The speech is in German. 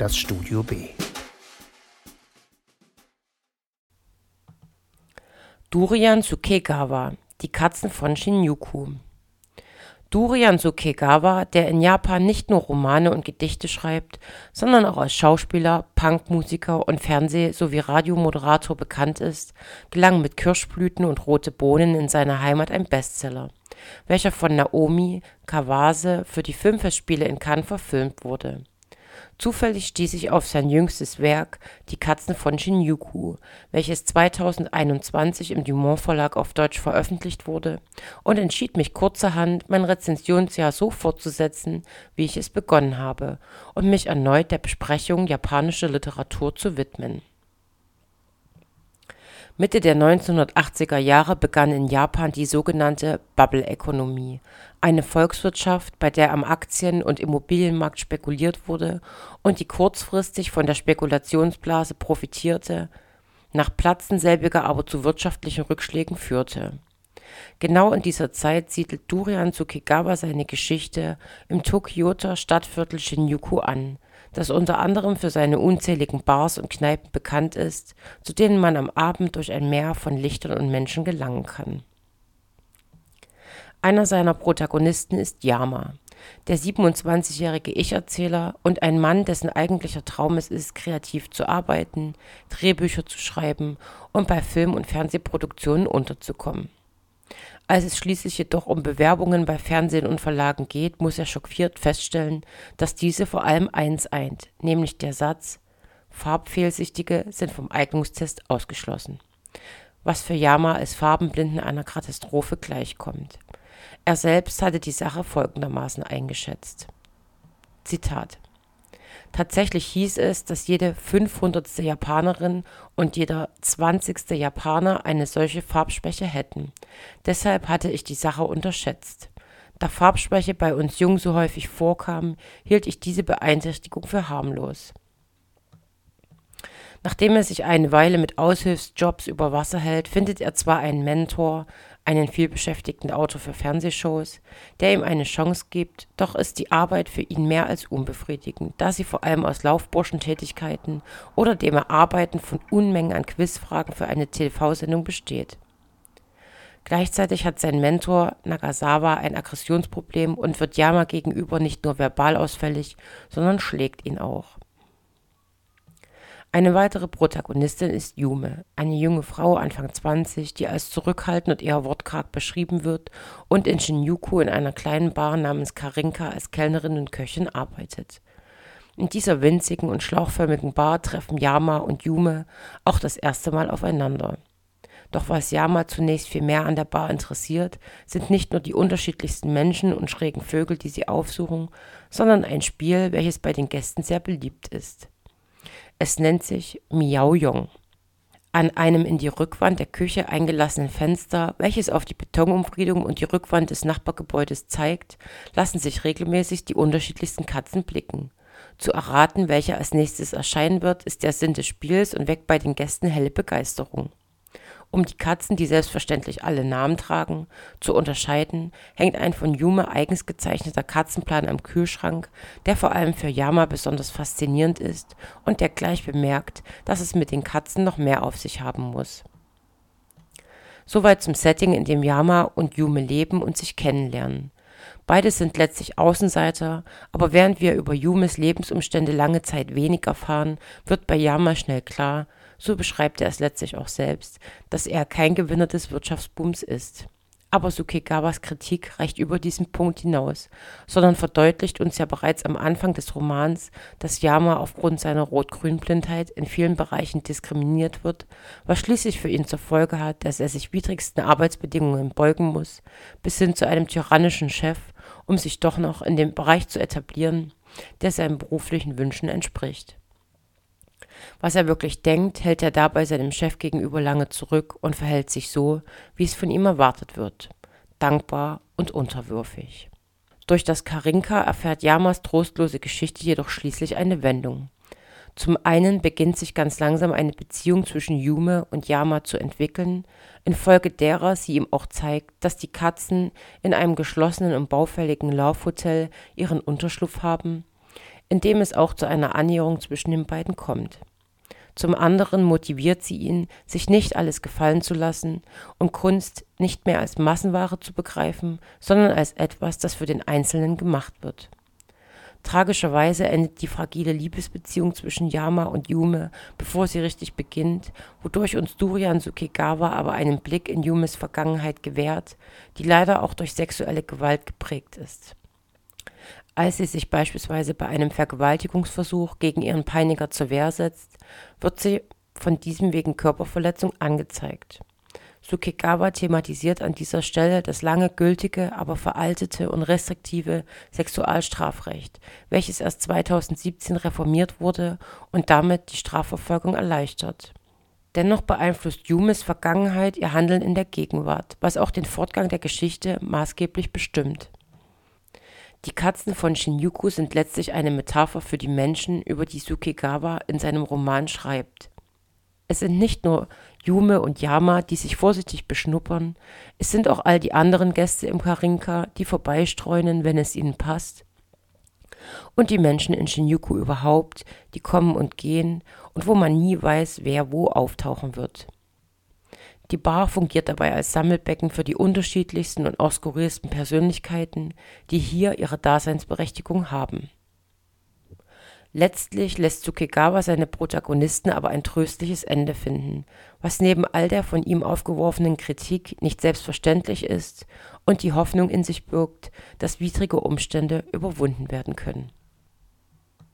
das Studio B. Durian Sukegawa, die Katzen von Shinjuku. Durian Sukegawa, der in Japan nicht nur Romane und Gedichte schreibt, sondern auch als Schauspieler, Punkmusiker und Fernseh- sowie Radiomoderator bekannt ist, gelang mit Kirschblüten und rote Bohnen in seiner Heimat ein Bestseller, welcher von Naomi Kawase für die Filmfestspiele in Cannes verfilmt wurde Zufällig stieß ich auf sein jüngstes Werk Die Katzen von Shinjuku, welches 2021 im Dumont-Verlag auf Deutsch veröffentlicht wurde, und entschied mich kurzerhand, mein Rezensionsjahr so fortzusetzen, wie ich es begonnen habe, und mich erneut der Besprechung japanischer Literatur zu widmen Mitte der 1980er Jahre begann in Japan die sogenannte Bubble-Ökonomie, eine Volkswirtschaft, bei der am Aktien und Immobilienmarkt spekuliert wurde und die kurzfristig von der Spekulationsblase profitierte, nach Platzen selbiger aber zu wirtschaftlichen Rückschlägen führte. Genau in dieser Zeit siedelt Durian Tsukegawa seine Geschichte im Tokioter Stadtviertel Shinjuku an das unter anderem für seine unzähligen Bars und Kneipen bekannt ist, zu denen man am Abend durch ein Meer von Lichtern und Menschen gelangen kann. Einer seiner Protagonisten ist Yama, der 27-jährige Ich-Erzähler und ein Mann, dessen eigentlicher Traum es ist, kreativ zu arbeiten, Drehbücher zu schreiben und bei Film- und Fernsehproduktionen unterzukommen. Als es schließlich jedoch um Bewerbungen bei Fernsehen und Verlagen geht, muss er schockiert feststellen, dass diese vor allem eins eint, nämlich der Satz Farbfehlsichtige sind vom Eignungstest ausgeschlossen, was für Yama als Farbenblinden einer Katastrophe gleichkommt. Er selbst hatte die Sache folgendermaßen eingeschätzt. Zitat Tatsächlich hieß es, dass jede 500. Japanerin und jeder 20. Japaner eine solche Farbschwäche hätten. Deshalb hatte ich die Sache unterschätzt. Da Farbschwäche bei uns Jungen so häufig vorkam, hielt ich diese Beeinträchtigung für harmlos. Nachdem er sich eine Weile mit Aushilfsjobs über Wasser hält, findet er zwar einen Mentor, einen vielbeschäftigten Autor für Fernsehshows, der ihm eine Chance gibt, doch ist die Arbeit für ihn mehr als unbefriedigend, da sie vor allem aus Laufburschentätigkeiten oder dem Erarbeiten von Unmengen an Quizfragen für eine TV-Sendung besteht. Gleichzeitig hat sein Mentor Nagasawa ein Aggressionsproblem und wird Yama gegenüber nicht nur verbal ausfällig, sondern schlägt ihn auch. Eine weitere Protagonistin ist Yume, eine junge Frau Anfang 20, die als zurückhaltend und eher wortkarg beschrieben wird und in Shinjuku in einer kleinen Bar namens Karinka als Kellnerin und Köchin arbeitet. In dieser winzigen und schlauchförmigen Bar treffen Yama und Yume auch das erste Mal aufeinander. Doch was Yama zunächst viel mehr an der Bar interessiert, sind nicht nur die unterschiedlichsten Menschen und schrägen Vögel, die sie aufsuchen, sondern ein Spiel, welches bei den Gästen sehr beliebt ist. Es nennt sich Miaoyong. An einem in die Rückwand der Küche eingelassenen Fenster, welches auf die Betonumfriedung und die Rückwand des Nachbargebäudes zeigt, lassen sich regelmäßig die unterschiedlichsten Katzen blicken. Zu erraten, welcher als nächstes erscheinen wird, ist der Sinn des Spiels und weckt bei den Gästen helle Begeisterung. Um die Katzen, die selbstverständlich alle Namen tragen, zu unterscheiden, hängt ein von Yume eigens gezeichneter Katzenplan am Kühlschrank, der vor allem für Yama besonders faszinierend ist und der gleich bemerkt, dass es mit den Katzen noch mehr auf sich haben muss. Soweit zum Setting, in dem Yama und Yume leben und sich kennenlernen. Beide sind letztlich Außenseiter, aber während wir über Yumes Lebensumstände lange Zeit wenig erfahren, wird bei Yama schnell klar, so beschreibt er es letztlich auch selbst, dass er kein Gewinner des Wirtschaftsbooms ist. Aber Sukegawas Kritik reicht über diesen Punkt hinaus, sondern verdeutlicht uns ja bereits am Anfang des Romans, dass Yama aufgrund seiner Rot-Grün-Blindheit in vielen Bereichen diskriminiert wird, was schließlich für ihn zur Folge hat, dass er sich widrigsten Arbeitsbedingungen beugen muss, bis hin zu einem tyrannischen Chef, um sich doch noch in dem Bereich zu etablieren, der seinen beruflichen Wünschen entspricht. Was er wirklich denkt, hält er dabei seinem Chef gegenüber lange zurück und verhält sich so, wie es von ihm erwartet wird, dankbar und unterwürfig. Durch das Karinka erfährt Yamas trostlose Geschichte jedoch schließlich eine Wendung. Zum einen beginnt sich ganz langsam eine Beziehung zwischen Yume und Yama zu entwickeln, infolge derer sie ihm auch zeigt, dass die Katzen in einem geschlossenen und baufälligen Laufhotel ihren Unterschlupf haben indem es auch zu einer Annäherung zwischen den beiden kommt. Zum anderen motiviert sie ihn, sich nicht alles gefallen zu lassen und Kunst nicht mehr als Massenware zu begreifen, sondern als etwas, das für den Einzelnen gemacht wird. Tragischerweise endet die fragile Liebesbeziehung zwischen Yama und Yume, bevor sie richtig beginnt, wodurch uns Durian Sukegawa aber einen Blick in Yumes Vergangenheit gewährt, die leider auch durch sexuelle Gewalt geprägt ist. Als sie sich beispielsweise bei einem Vergewaltigungsversuch gegen ihren Peiniger zur Wehr setzt, wird sie von diesem wegen Körperverletzung angezeigt Sukegawa thematisiert an dieser Stelle das lange gültige, aber veraltete und restriktive Sexualstrafrecht, welches erst 2017 reformiert wurde und damit die Strafverfolgung erleichtert. Dennoch beeinflusst Yumes Vergangenheit ihr Handeln in der Gegenwart, was auch den Fortgang der Geschichte maßgeblich bestimmt. Die Katzen von Shinjuku sind letztlich eine Metapher für die Menschen, über die Sukegawa in seinem Roman schreibt. Es sind nicht nur Yume und Yama, die sich vorsichtig beschnuppern. Es sind auch all die anderen Gäste im Karinka, die vorbeistreunen, wenn es ihnen passt. Und die Menschen in Shinjuku überhaupt, die kommen und gehen und wo man nie weiß, wer wo auftauchen wird. Die Bar fungiert dabei als Sammelbecken für die unterschiedlichsten und auch Persönlichkeiten, die hier ihre Daseinsberechtigung haben. Letztlich lässt Tsukegawa seine Protagonisten aber ein tröstliches Ende finden, was neben all der von ihm aufgeworfenen Kritik nicht selbstverständlich ist und die Hoffnung in sich birgt, dass widrige Umstände überwunden werden können